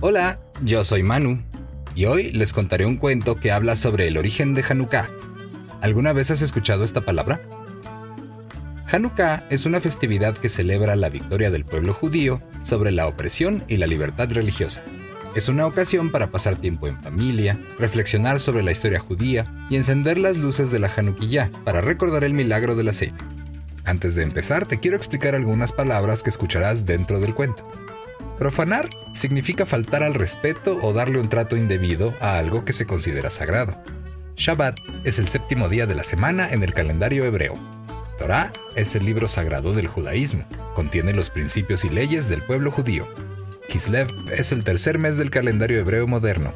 Hola, yo soy Manu y hoy les contaré un cuento que habla sobre el origen de Hanukkah. ¿Alguna vez has escuchado esta palabra? Hanukkah es una festividad que celebra la victoria del pueblo judío sobre la opresión y la libertad religiosa. Es una ocasión para pasar tiempo en familia, reflexionar sobre la historia judía y encender las luces de la Hanukkah para recordar el milagro del aceite. Antes de empezar, te quiero explicar algunas palabras que escucharás dentro del cuento. Profanar significa faltar al respeto o darle un trato indebido a algo que se considera sagrado. Shabbat es el séptimo día de la semana en el calendario hebreo. Torah es el libro sagrado del judaísmo. Contiene los principios y leyes del pueblo judío. Kislev es el tercer mes del calendario hebreo moderno.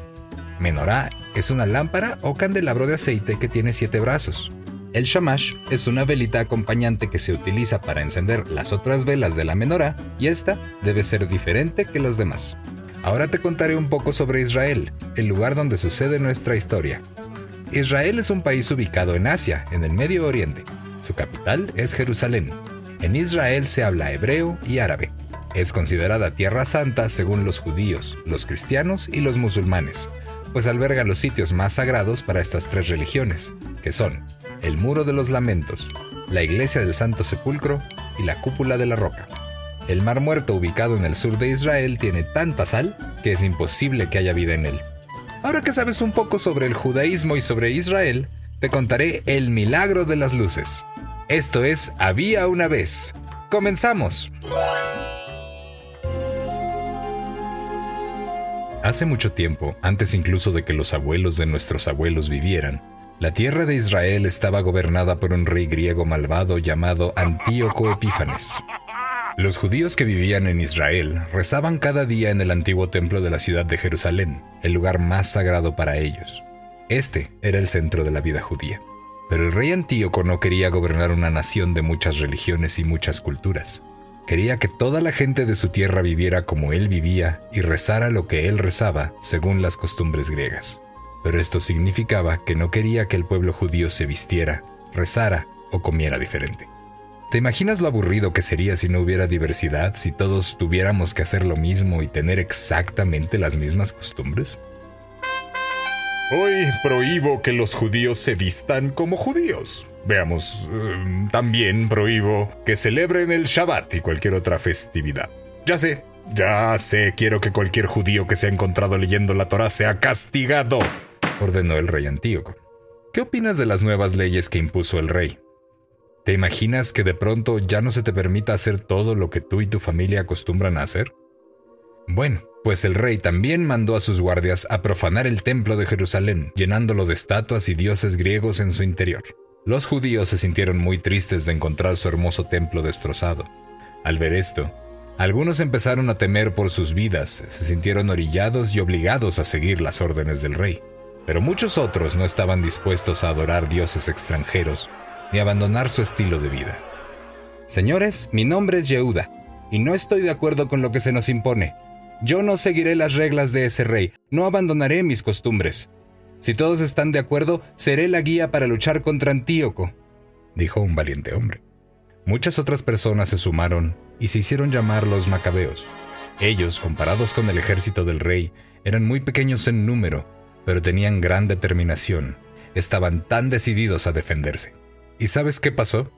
Menorá es una lámpara o candelabro de aceite que tiene siete brazos. El shamash es una velita acompañante que se utiliza para encender las otras velas de la menorá y esta debe ser diferente que las demás. Ahora te contaré un poco sobre Israel, el lugar donde sucede nuestra historia. Israel es un país ubicado en Asia, en el Medio Oriente. Su capital es Jerusalén. En Israel se habla hebreo y árabe. Es considerada tierra santa según los judíos, los cristianos y los musulmanes, pues alberga los sitios más sagrados para estas tres religiones, que son el Muro de los Lamentos, la Iglesia del Santo Sepulcro y la Cúpula de la Roca. El Mar Muerto ubicado en el sur de Israel tiene tanta sal que es imposible que haya vida en él. Ahora que sabes un poco sobre el judaísmo y sobre Israel, te contaré el milagro de las luces. Esto es Había una vez. Comenzamos. Hace mucho tiempo, antes incluso de que los abuelos de nuestros abuelos vivieran, la tierra de Israel estaba gobernada por un rey griego malvado llamado Antíoco Epífanes. Los judíos que vivían en Israel rezaban cada día en el antiguo templo de la ciudad de Jerusalén, el lugar más sagrado para ellos. Este era el centro de la vida judía. Pero el rey Antíoco no quería gobernar una nación de muchas religiones y muchas culturas. Quería que toda la gente de su tierra viviera como él vivía y rezara lo que él rezaba según las costumbres griegas. Pero esto significaba que no quería que el pueblo judío se vistiera, rezara o comiera diferente. ¿Te imaginas lo aburrido que sería si no hubiera diversidad, si todos tuviéramos que hacer lo mismo y tener exactamente las mismas costumbres? Hoy prohíbo que los judíos se vistan como judíos. Veamos, eh, también prohíbo que celebren el Shabbat y cualquier otra festividad. Ya sé, ya sé, quiero que cualquier judío que se ha encontrado leyendo la Torah sea castigado, ordenó el rey Antíoco. ¿Qué opinas de las nuevas leyes que impuso el rey? ¿Te imaginas que de pronto ya no se te permita hacer todo lo que tú y tu familia acostumbran a hacer? Bueno, pues el rey también mandó a sus guardias a profanar el templo de Jerusalén, llenándolo de estatuas y dioses griegos en su interior. Los judíos se sintieron muy tristes de encontrar su hermoso templo destrozado. Al ver esto, algunos empezaron a temer por sus vidas, se sintieron orillados y obligados a seguir las órdenes del rey. Pero muchos otros no estaban dispuestos a adorar dioses extranjeros ni abandonar su estilo de vida. Señores, mi nombre es Yehuda, y no estoy de acuerdo con lo que se nos impone. Yo no seguiré las reglas de ese rey, no abandonaré mis costumbres. Si todos están de acuerdo, seré la guía para luchar contra Antíoco, dijo un valiente hombre. Muchas otras personas se sumaron y se hicieron llamar los macabeos. Ellos, comparados con el ejército del rey, eran muy pequeños en número, pero tenían gran determinación. Estaban tan decididos a defenderse. ¿Y sabes qué pasó?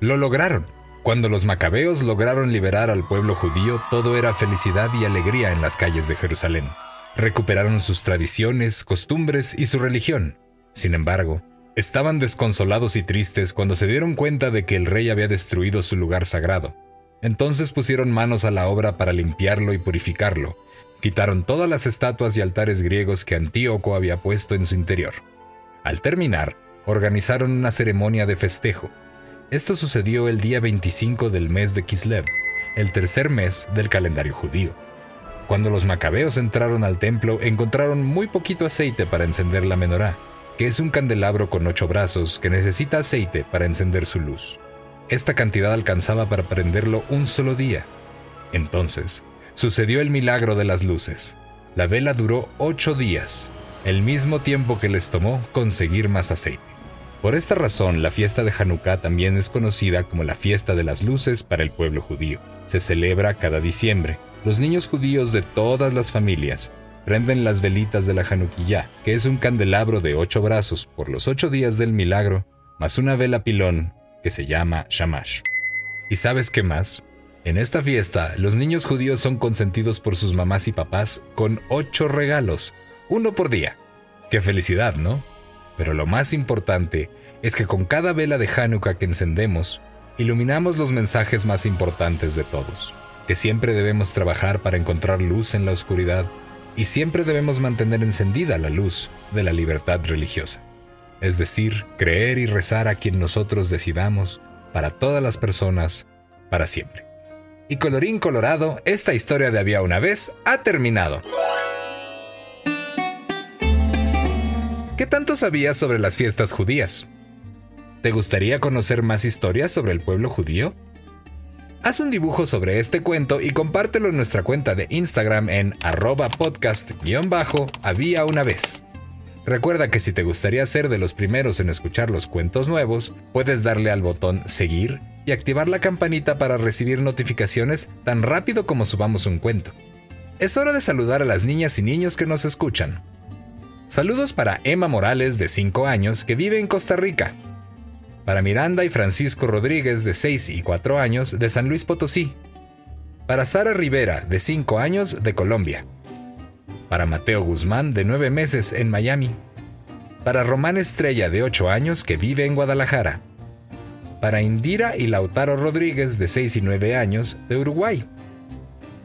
Lo lograron. Cuando los macabeos lograron liberar al pueblo judío, todo era felicidad y alegría en las calles de Jerusalén. Recuperaron sus tradiciones, costumbres y su religión. Sin embargo, estaban desconsolados y tristes cuando se dieron cuenta de que el rey había destruido su lugar sagrado. Entonces pusieron manos a la obra para limpiarlo y purificarlo. Quitaron todas las estatuas y altares griegos que Antíoco había puesto en su interior. Al terminar, organizaron una ceremonia de festejo. Esto sucedió el día 25 del mes de Kislev, el tercer mes del calendario judío. Cuando los macabeos entraron al templo, encontraron muy poquito aceite para encender la menorá que es un candelabro con ocho brazos que necesita aceite para encender su luz. Esta cantidad alcanzaba para prenderlo un solo día. Entonces, sucedió el milagro de las luces. La vela duró ocho días, el mismo tiempo que les tomó conseguir más aceite. Por esta razón, la fiesta de Hanukkah también es conocida como la fiesta de las luces para el pueblo judío. Se celebra cada diciembre. Los niños judíos de todas las familias prenden las velitas de la Januquilla, que es un candelabro de ocho brazos por los ocho días del milagro, más una vela pilón que se llama Shamash. ¿Y sabes qué más? En esta fiesta, los niños judíos son consentidos por sus mamás y papás con ocho regalos, uno por día. ¡Qué felicidad, ¿no? Pero lo más importante es que con cada vela de Hanukkah que encendemos, iluminamos los mensajes más importantes de todos, que siempre debemos trabajar para encontrar luz en la oscuridad y siempre debemos mantener encendida la luz de la libertad religiosa, es decir, creer y rezar a quien nosotros decidamos para todas las personas, para siempre. Y colorín colorado, esta historia de había una vez ha terminado. ¿Qué tanto sabías sobre las fiestas judías? ¿Te gustaría conocer más historias sobre el pueblo judío? Haz un dibujo sobre este cuento y compártelo en nuestra cuenta de Instagram en arroba podcast-había una vez. Recuerda que si te gustaría ser de los primeros en escuchar los cuentos nuevos, puedes darle al botón seguir y activar la campanita para recibir notificaciones tan rápido como subamos un cuento. Es hora de saludar a las niñas y niños que nos escuchan. Saludos para Emma Morales de 5 años que vive en Costa Rica para Miranda y Francisco Rodríguez, de 6 y 4 años, de San Luis Potosí. Para Sara Rivera, de 5 años, de Colombia. Para Mateo Guzmán, de 9 meses, en Miami. Para Román Estrella, de 8 años, que vive en Guadalajara. Para Indira y Lautaro Rodríguez, de 6 y 9 años, de Uruguay.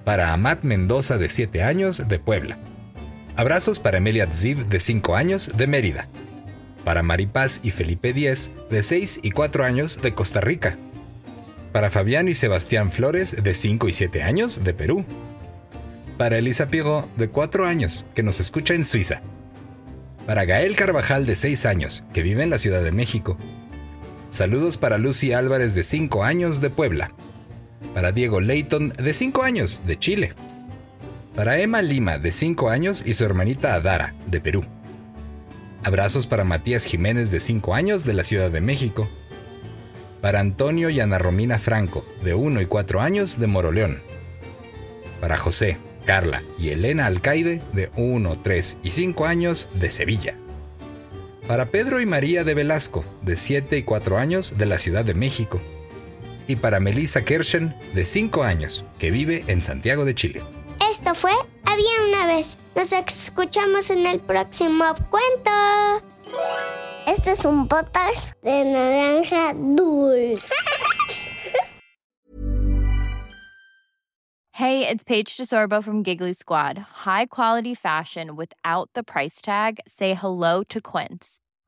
Para Amat Mendoza, de 7 años, de Puebla. Abrazos para Emilia Ziv, de 5 años, de Mérida para Maripaz y Felipe X, de 6 y 4 años, de Costa Rica. Para Fabián y Sebastián Flores, de 5 y 7 años, de Perú. Para Elisa Piego, de 4 años, que nos escucha en Suiza. Para Gael Carvajal, de 6 años, que vive en la Ciudad de México. Saludos para Lucy Álvarez, de 5 años, de Puebla. Para Diego Leighton, de 5 años, de Chile. Para Emma Lima, de 5 años, y su hermanita Adara, de Perú. Abrazos para Matías Jiménez de 5 años de la Ciudad de México. Para Antonio y Ana Romina Franco de 1 y 4 años de Moroleón. Para José, Carla y Elena Alcaide de 1, 3 y 5 años de Sevilla. Para Pedro y María de Velasco de 7 y 4 años de la Ciudad de México. Y para Melissa Kershen de 5 años que vive en Santiago de Chile. Esto fue Había una vez. Nos escuchamos en el próximo cuento. Este es un podcast de naranja dulce. Hey, it's Paige DeSorbo from Giggly Squad. High quality fashion without the price tag. Say hello to Quince.